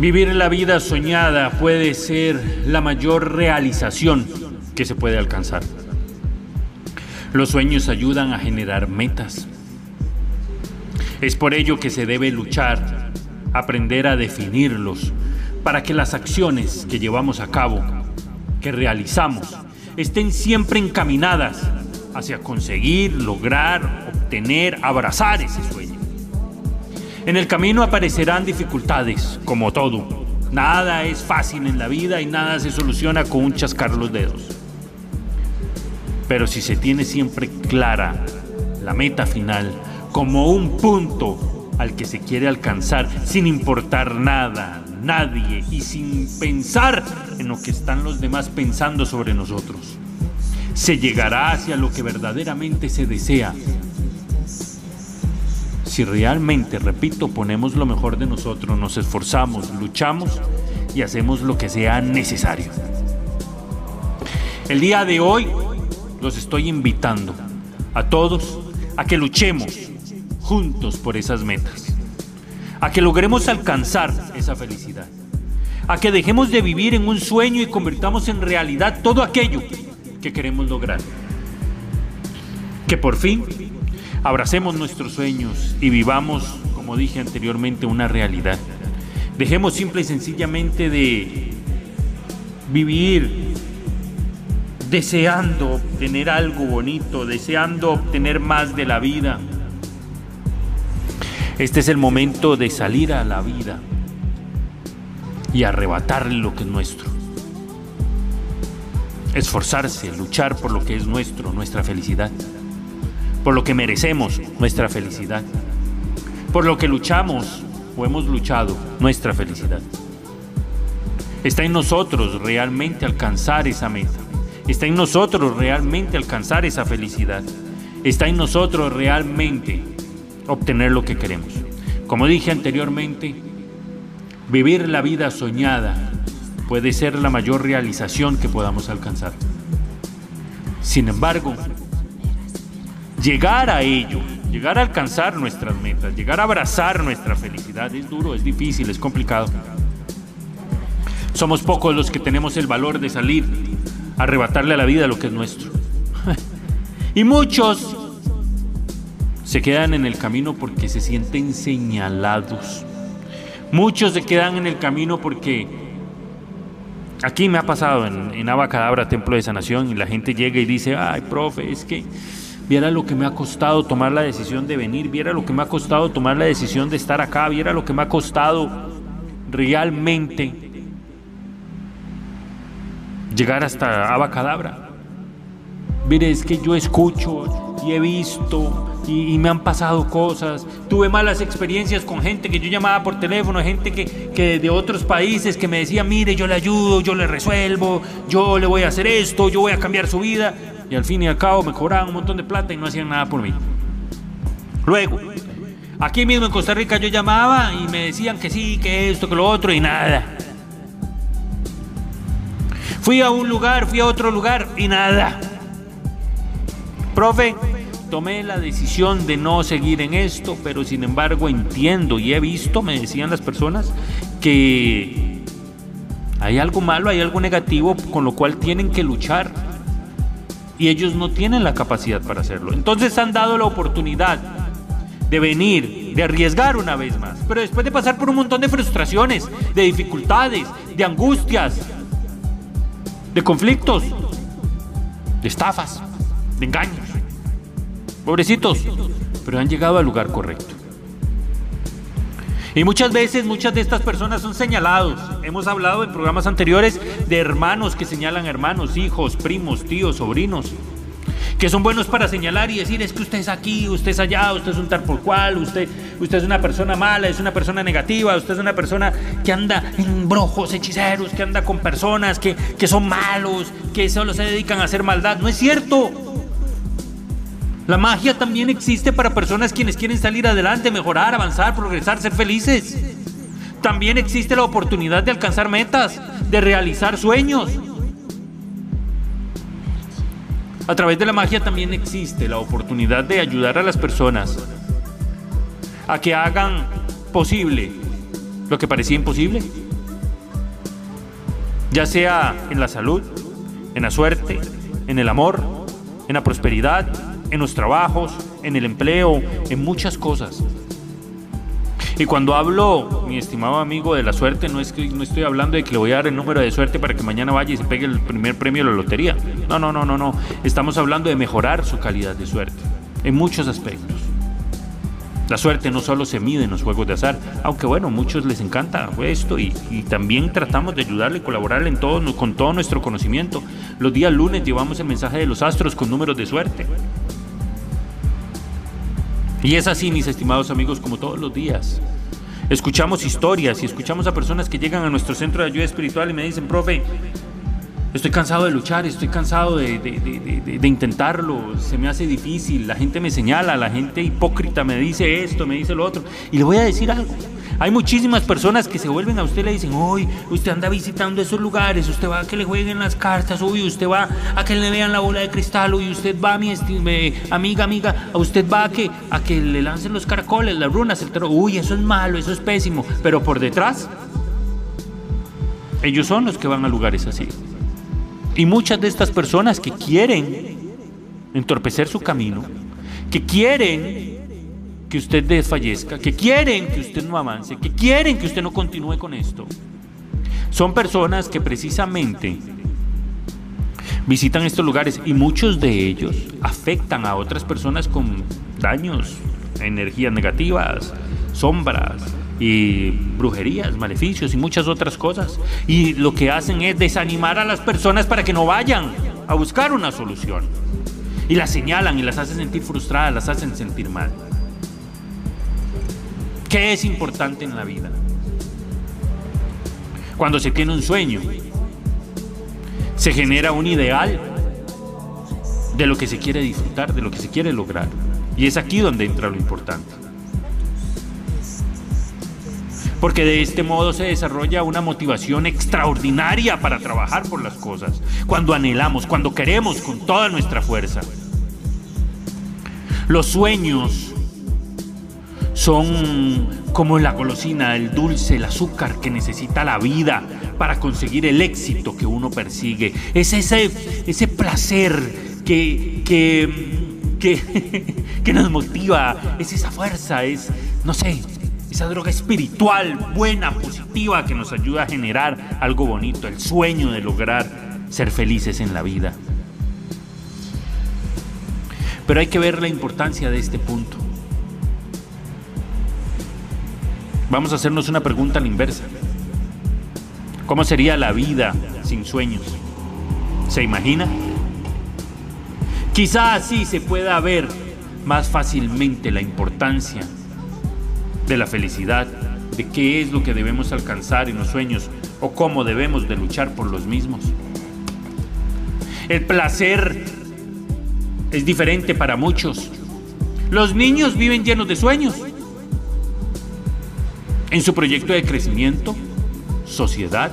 Vivir la vida soñada puede ser la mayor realización que se puede alcanzar. Los sueños ayudan a generar metas. Es por ello que se debe luchar, aprender a definirlos, para que las acciones que llevamos a cabo, que realizamos, estén siempre encaminadas hacia conseguir, lograr, obtener, abrazar ese sueño. En el camino aparecerán dificultades, como todo. Nada es fácil en la vida y nada se soluciona con un chascar los dedos. Pero si se tiene siempre clara la meta final como un punto al que se quiere alcanzar sin importar nada, nadie y sin pensar en lo que están los demás pensando sobre nosotros, se llegará hacia lo que verdaderamente se desea realmente, repito, ponemos lo mejor de nosotros, nos esforzamos, luchamos y hacemos lo que sea necesario. El día de hoy los estoy invitando a todos a que luchemos juntos por esas metas, a que logremos alcanzar esa felicidad, a que dejemos de vivir en un sueño y convirtamos en realidad todo aquello que queremos lograr. Que por fin Abracemos nuestros sueños y vivamos, como dije anteriormente, una realidad. Dejemos simple y sencillamente de vivir deseando obtener algo bonito, deseando obtener más de la vida. Este es el momento de salir a la vida y arrebatarle lo que es nuestro. Esforzarse, luchar por lo que es nuestro, nuestra felicidad por lo que merecemos nuestra felicidad, por lo que luchamos o hemos luchado nuestra felicidad. Está en nosotros realmente alcanzar esa meta. Está en nosotros realmente alcanzar esa felicidad. Está en nosotros realmente obtener lo que queremos. Como dije anteriormente, vivir la vida soñada puede ser la mayor realización que podamos alcanzar. Sin embargo, llegar a ello, llegar a alcanzar nuestras metas, llegar a abrazar nuestra felicidad es duro, es difícil, es complicado. Somos pocos los que tenemos el valor de salir a arrebatarle a la vida lo que es nuestro. y muchos se quedan en el camino porque se sienten señalados. Muchos se quedan en el camino porque aquí me ha pasado en, en Abacadabra, Templo de Sanación, y la gente llega y dice, ay, profe, es que viera lo que me ha costado tomar la decisión de venir, viera lo que me ha costado tomar la decisión de estar acá, viera lo que me ha costado realmente llegar hasta Abacadabra. Mire, es que yo escucho y he visto y, me han pasado cosas. Tuve malas experiencias con gente que yo llamaba por teléfono, gente que, que de otros países que me decía, mire, yo le ayudo, yo le resuelvo, yo le voy a hacer esto, yo voy a cambiar su vida y al fin y al cabo me cobraban un montón de plata y no hacían nada por mí. Luego, aquí mismo en Costa Rica yo llamaba y me decían que sí, que esto, que lo otro y nada. Fui a un lugar, fui a otro lugar y nada. Profe, tomé la decisión de no seguir en esto, pero sin embargo entiendo y he visto, me decían las personas, que hay algo malo, hay algo negativo con lo cual tienen que luchar y ellos no tienen la capacidad para hacerlo. Entonces han dado la oportunidad de venir, de arriesgar una vez más, pero después de pasar por un montón de frustraciones, de dificultades, de angustias, de conflictos, de estafas, de engaños. Pobrecitos, pero han llegado al lugar correcto. Y muchas veces muchas de estas personas son señalados. Hemos hablado en programas anteriores de hermanos que señalan hermanos, hijos, primos, tíos, sobrinos que son buenos para señalar y decir es que usted es aquí, usted es allá, usted es un tal por cual, usted, usted es una persona mala, es una persona negativa, usted es una persona que anda en brojos, hechiceros, que anda con personas que, que son malos, que solo se dedican a hacer maldad. No es cierto. La magia también existe para personas quienes quieren salir adelante, mejorar, avanzar, progresar, ser felices. También existe la oportunidad de alcanzar metas, de realizar sueños. A través de la magia también existe la oportunidad de ayudar a las personas a que hagan posible lo que parecía imposible. Ya sea en la salud, en la suerte, en el amor, en la prosperidad, en los trabajos, en el empleo, en muchas cosas. Y cuando hablo, mi estimado amigo, de la suerte, no es que no estoy hablando de que le voy a dar el número de suerte para que mañana vaya y se pegue el primer premio de la lotería. No, no, no, no, no. Estamos hablando de mejorar su calidad de suerte en muchos aspectos. La suerte no solo se mide en los juegos de azar, aunque bueno, muchos les encanta esto y, también tratamos de ayudarle y colaborarle en todo, con todo nuestro conocimiento. Los días lunes llevamos el mensaje de los astros con números de suerte. Y es así, mis estimados amigos, como todos los días. Escuchamos historias y escuchamos a personas que llegan a nuestro centro de ayuda espiritual y me dicen, profe, estoy cansado de luchar, estoy cansado de, de, intentarlo, se me hace difícil, la gente me señala, la gente hipócrita me dice esto, me dice lo otro. Y le voy a decir algo, hay muchísimas personas que se vuelven a usted y le dicen, uy, usted anda visitando esos lugares, usted va a que le jueguen las cartas, uy, usted va a que le vean la bola de cristal, uy, usted va, mi amiga, amiga, a usted va a que, a que le lancen los caracoles, las runas, el uy, eso es malo, eso es pésimo, pero por detrás, ellos son los que van a lugares así. Y muchas de estas personas que quieren entorpecer su camino, que quieren que usted desfallezca, que quieren que usted no avance, que quieren que usted no continúe con esto. Son personas que precisamente visitan estos lugares y muchos de ellos afectan a otras personas con daños, energías negativas, sombras y brujerías, maleficios y muchas otras cosas. Y lo que hacen es desanimar a las personas para que no vayan a buscar una solución. Y las señalan y las hacen sentir frustradas, las hacen sentir mal. ¿Qué es importante en la vida? Cuando se tiene un sueño, se genera un ideal de lo que se quiere disfrutar, de lo que se quiere lograr. Y es aquí donde entra lo importante. Porque de este modo se desarrolla una motivación extraordinaria para trabajar por las cosas, cuando anhelamos, cuando queremos con toda nuestra fuerza. Los sueños son como la golosina, el dulce, el azúcar que necesita la vida para conseguir el éxito que uno persigue. Es ese, ese placer que, que, que, nos motiva, es esa fuerza, es, no sé, esa droga espiritual buena, positiva, que nos ayuda a generar algo bonito, el sueño de lograr ser felices en la vida. Pero hay que ver la importancia de este punto. Vamos a hacernos una pregunta a la inversa. ¿Cómo sería la vida sin sueños? ¿Se imagina? Quizá así se pueda ver más fácilmente la importancia de la felicidad, de qué es lo que debemos alcanzar en los sueños o cómo debemos de luchar por los mismos. El placer es diferente para muchos. Los niños viven llenos de sueños en su proyecto de crecimiento, sociedad,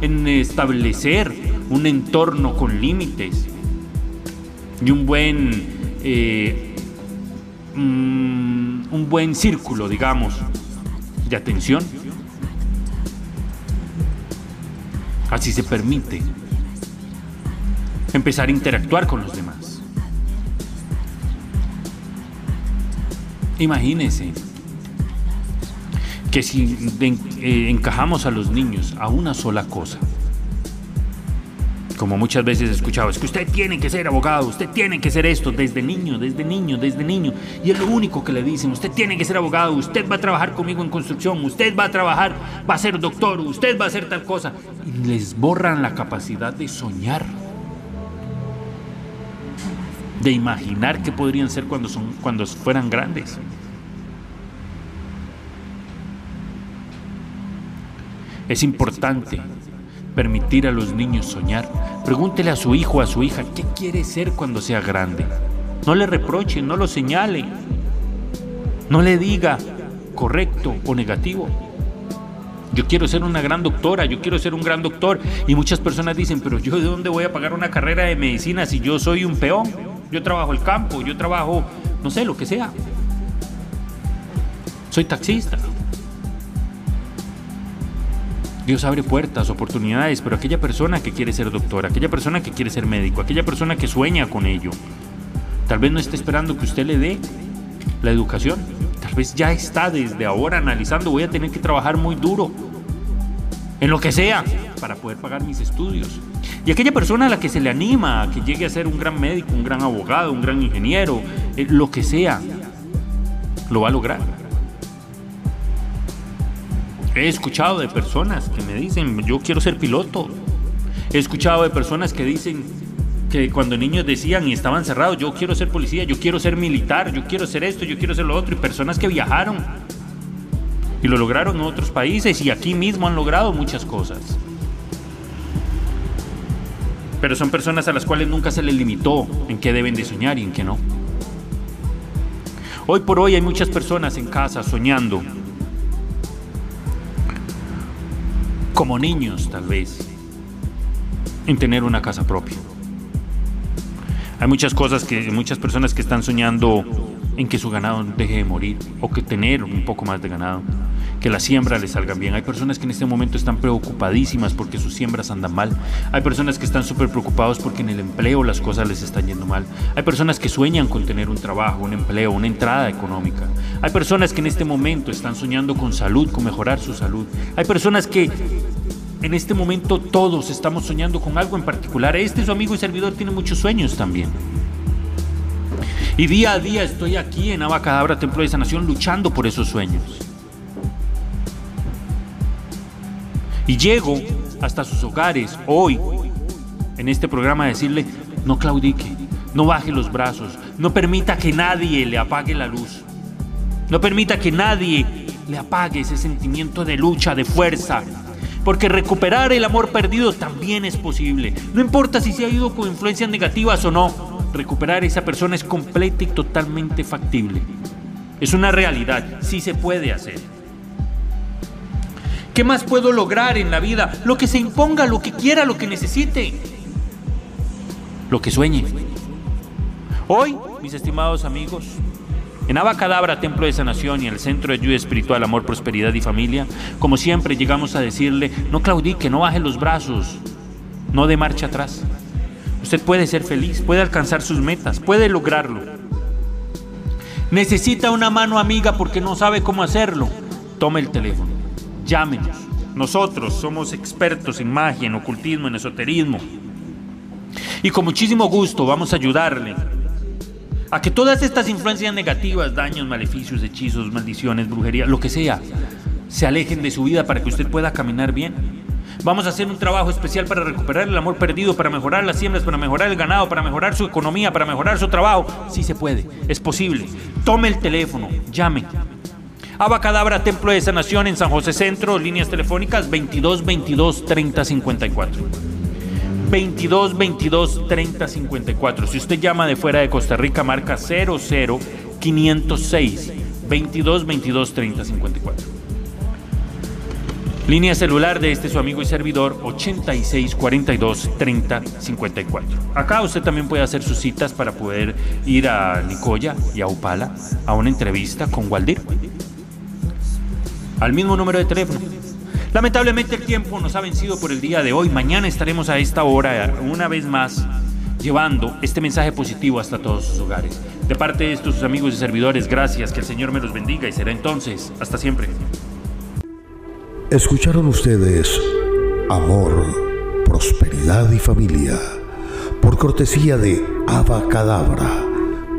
en establecer un entorno con límites y un buen, eh, mm, un buen círculo, digamos, de atención. Así se permite empezar a interactuar con los demás. Imagínese que si eh, encajamos a los niños a una sola cosa, como muchas veces he escuchado, es que usted tiene que ser abogado, usted tiene que ser esto desde niño, desde niño, desde niño. Y es lo único que le dicen, usted tiene que ser abogado, usted va a trabajar conmigo en construcción, usted va a trabajar, va a ser doctor, usted va a hacer tal cosa. Les borran la capacidad de soñar, de imaginar qué podrían ser cuando, son, cuando fueran grandes. Es importante permitir a los niños soñar. Pregúntele a su hijo a su hija qué quiere ser cuando sea grande. No le reproche, no lo señale. No le diga correcto o negativo. Yo quiero ser una gran doctora, yo quiero ser un gran doctor. Y muchas personas dicen, pero yo de dónde voy a pagar una carrera de medicina si yo soy un peón? Yo trabajo el campo, yo trabajo, no sé, lo que sea. Soy taxista. Dios abre puertas, oportunidades, pero aquella persona que quiere ser doctora, aquella persona que quiere ser médico, aquella persona que sueña con ello, tal vez no esté esperando que usted le dé la educación, tal vez ya está desde ahora analizando, voy a tener que trabajar muy duro, en lo que sea, para poder pagar mis estudios. Y aquella persona a la que se le anima a que llegue a ser un gran médico, un gran abogado, un gran ingeniero, eh, lo que sea, lo va a lograr. He escuchado de personas que me dicen, yo quiero ser piloto. He escuchado de personas que dicen que cuando niños decían y estaban cerrados, yo quiero ser policía, yo quiero ser militar, yo quiero ser esto, yo quiero ser lo otro. Y personas que viajaron y lo lograron en otros países y aquí mismo han logrado muchas cosas. Pero son personas a las cuales nunca se les limitó en qué deben de soñar y en qué no. Hoy por hoy hay muchas personas en casa soñando como niños tal vez, en tener una casa propia. Hay muchas cosas que, muchas personas que están soñando en que su ganado deje de morir o que tener un poco más de ganado, que las siembras les salgan bien. Hay personas que en este momento están preocupadísimas porque sus siembras andan mal. Hay personas que están súper preocupados porque en el empleo las cosas les están yendo mal. Hay personas que sueñan con tener un trabajo, un empleo, una entrada económica. Hay personas que en este momento están soñando con salud, con mejorar su salud. Hay personas que en este momento todos estamos soñando con algo en particular. Este su amigo y servidor tiene muchos sueños también. Y día a día estoy aquí en Abacadabra, Templo de Sanación, luchando por esos sueños. Y llego hasta sus hogares hoy, en este programa, a decirle, no claudique, no baje los brazos, no permita que nadie le apague la luz, no permita que nadie le apague ese sentimiento de lucha, de fuerza, porque recuperar el amor perdido también es posible. No importa si se ha ido con influencias negativas o no, recuperar esa persona es completa y totalmente factible. Es una realidad, sí se puede hacer. ¿Qué más puedo lograr en la vida? Lo que se imponga, lo que quiera, lo que necesite. Lo que sueñe. Hoy, mis estimados amigos, en Abacadabra, Templo de Sanación y el Centro de Ayuda Espiritual, Amor, Prosperidad y Familia, como siempre llegamos a decirle, no claudique, no baje los brazos, no de marcha atrás. Usted puede ser feliz, puede alcanzar sus metas, puede lograrlo. Necesita una mano amiga porque no sabe cómo hacerlo. Tome el teléfono, llámenos. Nosotros somos expertos en magia, en ocultismo, en esoterismo. Y con muchísimo gusto vamos a ayudarle a que todas estas influencias negativas, daños, maleficios, hechizos, maldiciones, brujería, lo que sea, se alejen de su vida para que usted pueda caminar bien. Vamos a hacer un trabajo especial para recuperar el amor perdido, para mejorar las siembras, para mejorar el ganado, para mejorar su economía, para mejorar su trabajo. Sí se puede, es posible. Tome el teléfono, llame. Abacadabra, Templo de Sanación en San José Centro, líneas telefónicas 22 22 30 54. 22 22 30 54. Si usted llama de fuera de Costa Rica, marca 00 506 22 22 30 54. Línea celular de este su amigo y servidor 86 42 30 54. Acá usted también puede hacer sus citas para poder ir a Nicoya y a Upala a una entrevista con Waldir. Al mismo número de teléfono Lamentablemente el tiempo nos ha vencido por el día de hoy. Mañana estaremos a esta hora una vez más llevando este mensaje positivo hasta todos sus hogares. De parte de estos amigos y servidores, gracias, que el Señor me los bendiga y será entonces, hasta siempre. Escucharon ustedes Amor, Prosperidad y Familia por cortesía de Abacadabra,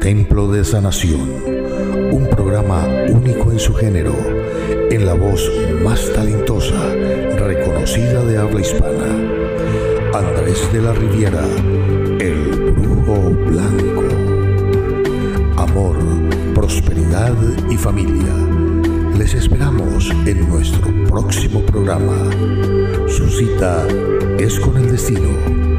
Templo de Sanación, un programa único en su género, en la voz más talentosa, reconocida de habla hispana. Andrés de la Riviera, el brujo blanco. Amor, prosperidad y familia. Les esperamos en nuestro próximo programa. Su cita es con el destino